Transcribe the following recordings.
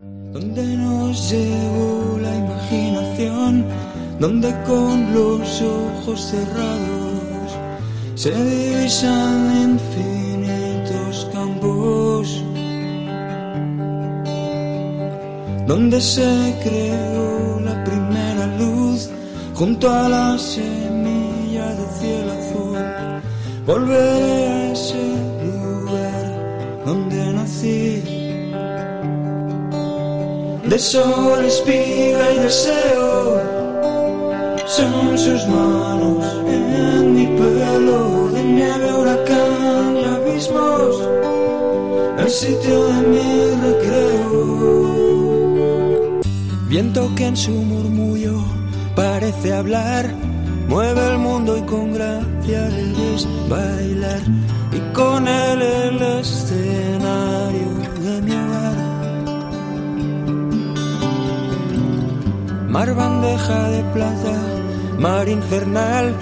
donde nos llevó la imaginación, donde con los ojos cerrados se divisan infinitos campos, donde se creó la primera luz junto a la semilla de cielo azul. Volveré a ese lugar donde nací de sol, espiga y deseo. Son sus manos en mi pelo, de nieve, huracán y abismos, el sitio de mi recreo. Viento que en su murmullo parece hablar, mueve el mundo y con gracia le bailar, y con él el escenario Mar bandeja de plata, mar infernal,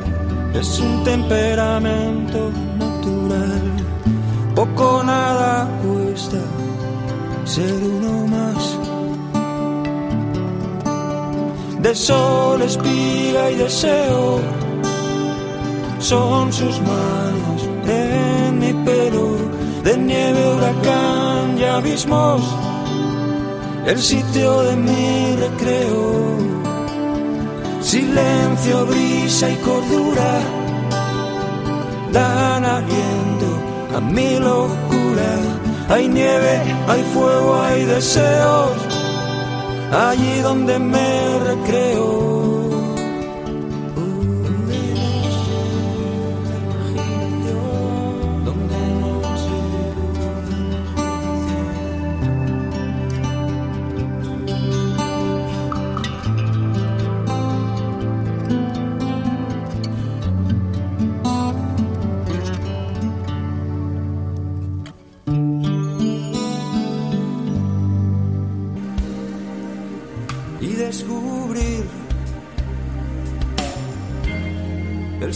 es un temperamento natural. Poco nada cuesta ser uno más. De sol, espiga y deseo, son sus manos en mi pelo, de nieve, huracán y abismos el sitio de mi recreo. Silencio, brisa y cordura dan aliento a mi locura. Hay nieve, hay fuego, hay deseos, allí donde me recreo.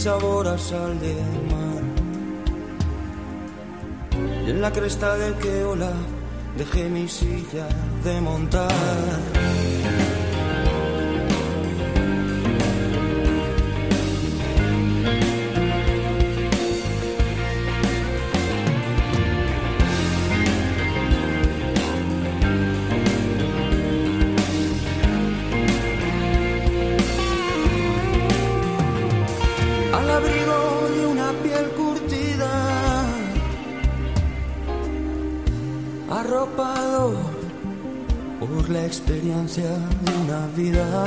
Sabor a sal de mar. Y en la cresta del que ola dejé mi silla de montar. De una vida.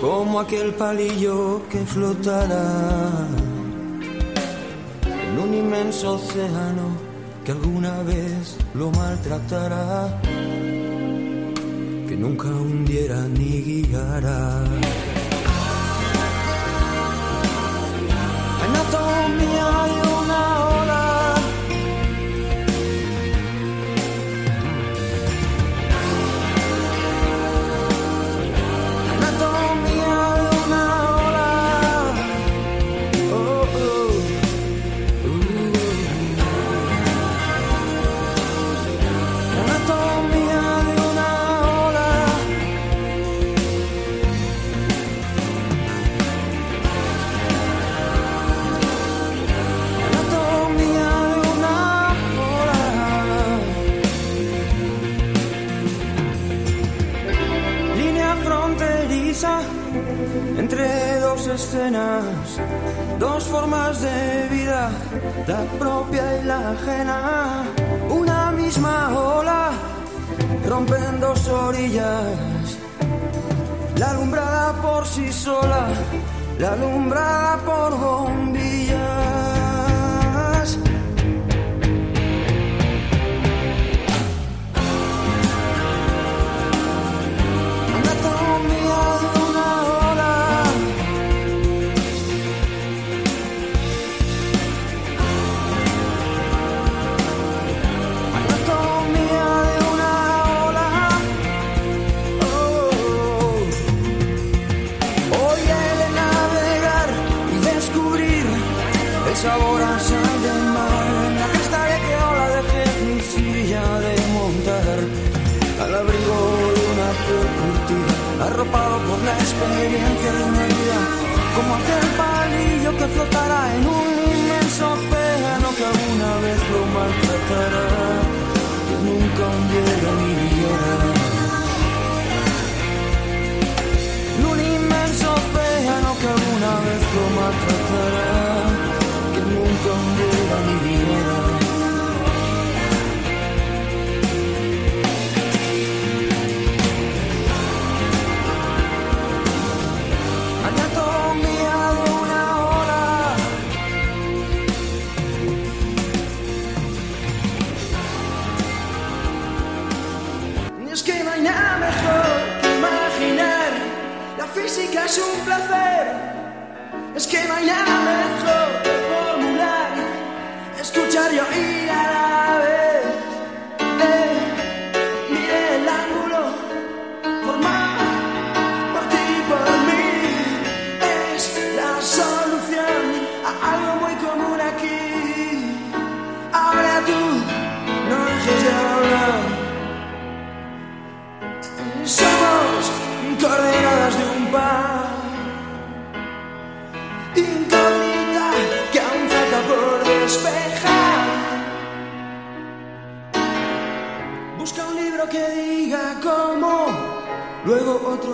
Como aquel palillo que flotará en un inmenso océano que alguna vez lo maltratará que nunca hundiera ni. Anatomía escenas, dos formas de vida, la propia y la ajena. Una misma ola rompen dos orillas, la alumbrada por sí sola, la alumbrada por bombillas. No hay nada mejor que imaginar. La física es un placer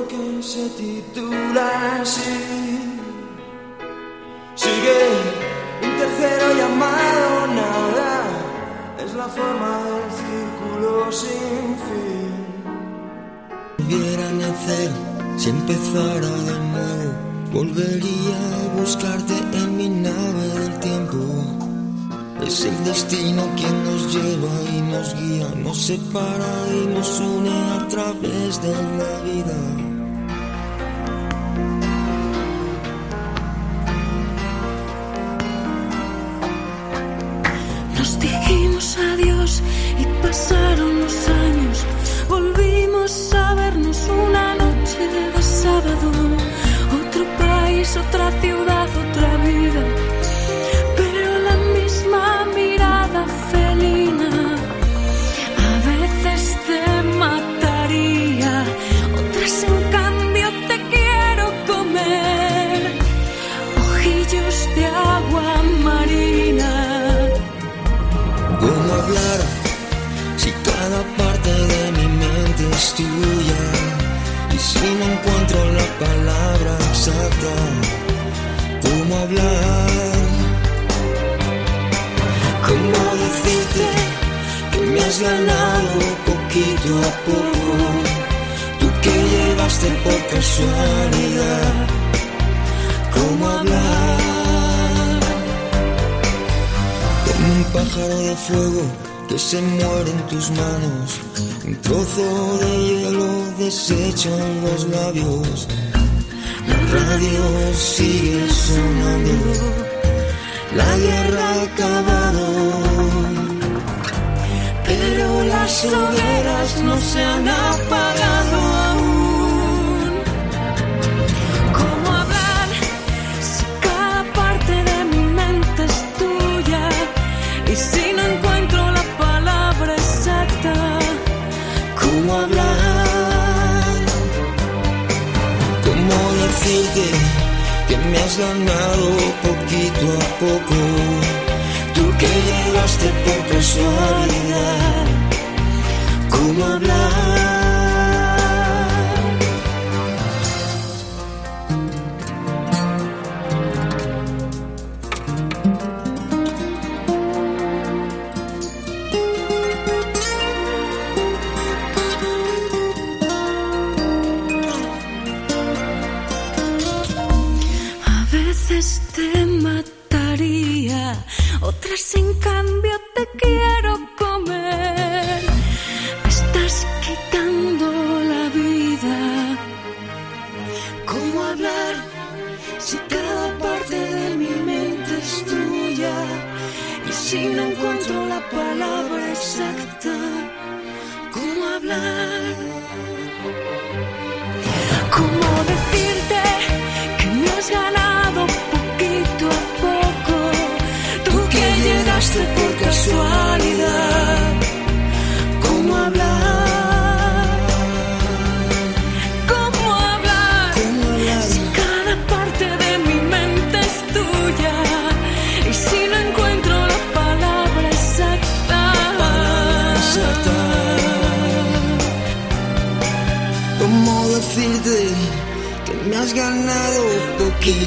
que se titula así. Sigue un tercero llamado nada, es la forma del círculo sin fin. Volviera a nacer, si empezara de nuevo, volvería a buscarte en mi nave del tiempo. Es el destino quien nos lleva y nos guía, nos separa y nos une a través de la vida. Y pasaron los años. Volvimos a vernos una noche de sábado. Otro país, otra ciudad, otra ¿Cómo decirte que me has ganado poquito a poco? Tú que llegaste por casualidad, ¿cómo hablar? Como un pájaro de fuego que se muere en tus manos, un trozo de hielo deshecho en los labios. Radio sigue sonando, la guerra ha acabado, pero las hogueras no se han apagado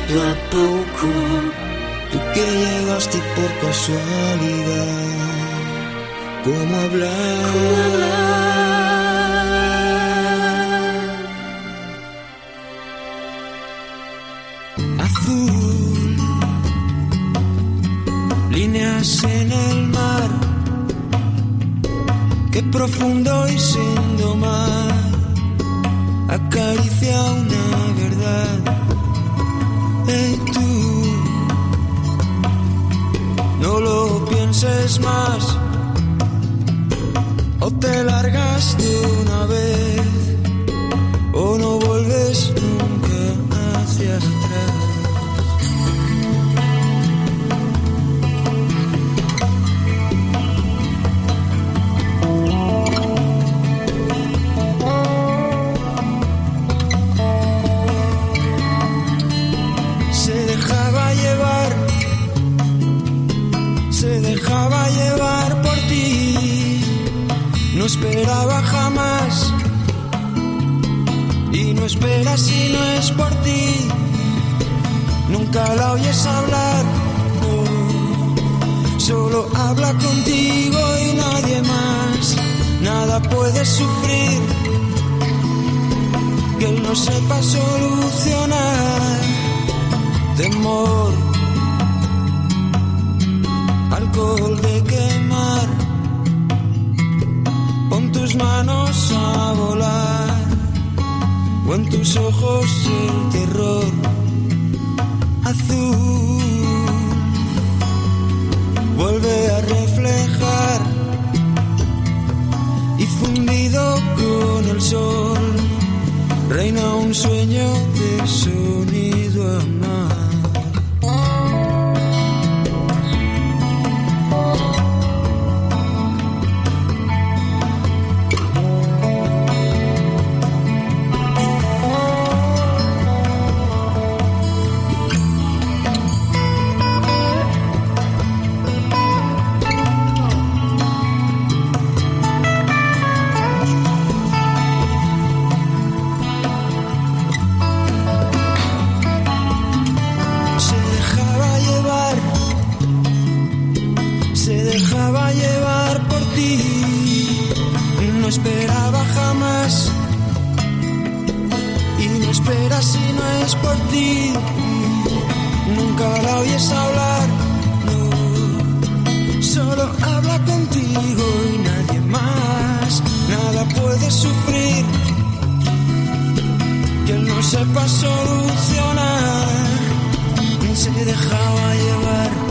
poquito a poco, tú que llegaste por casualidad, ¿cómo hablar? Azul, líneas en el mar, qué profundo y sin domar, acaricia una verdad Hey tú, no lo pienses más o te largas de una vez o no vuelves nunca hacia habla contigo y nadie más. Nada puede sufrir que él no sepa solucionar. ni Se dejaba llevar.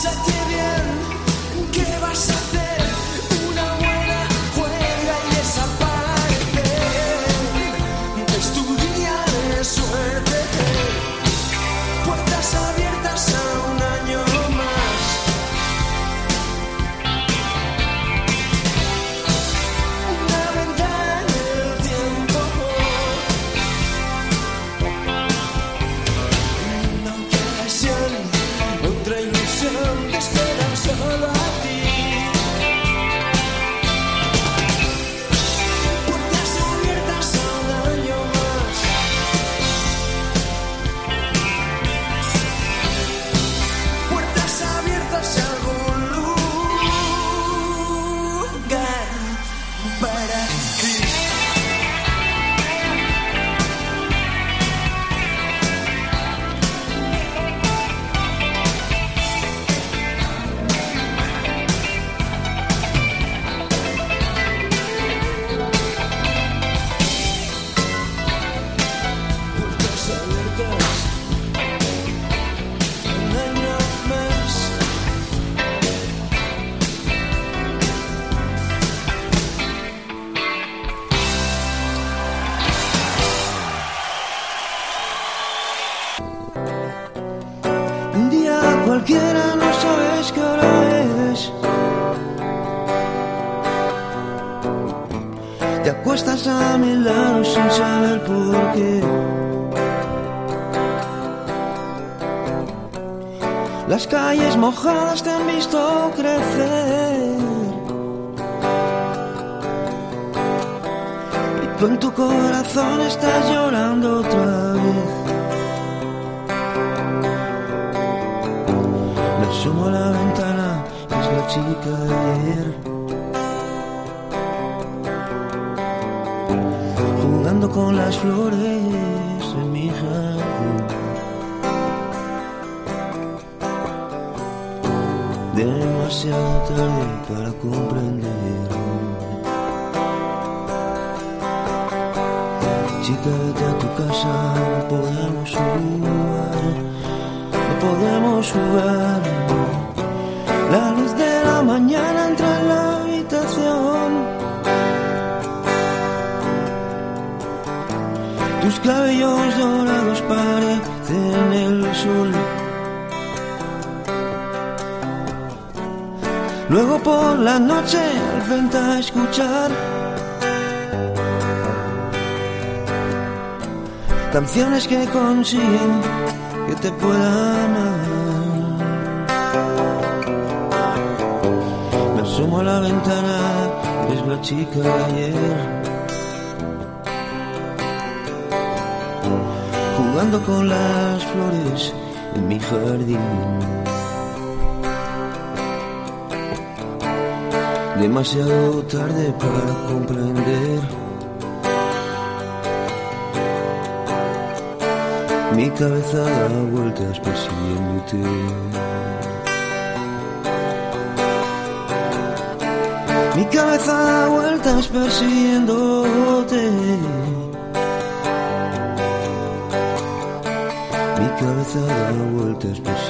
It's a Las calles mojadas te han visto crecer. Y tú en tu corazón estás llorando otra vez. Me asomo a la ventana, es la chica de ayer. Con las flores en mi jardín. Demasiado tarde para comprender. Chica, vete a tu casa, no podemos jugar, no podemos jugar. Tus cabellos dorados parecen el sol. Luego por la noche frente a escuchar canciones que consiguen que te pueda amar. Me asomo a la ventana, eres la chica de ayer. Jugando con las flores en mi jardín. demasiado tarde para comprender. Mi cabeza da vueltas persiguiéndote. Mi cabeza da vueltas persiguiéndote. Cabeza da vueltas persiguiéndote.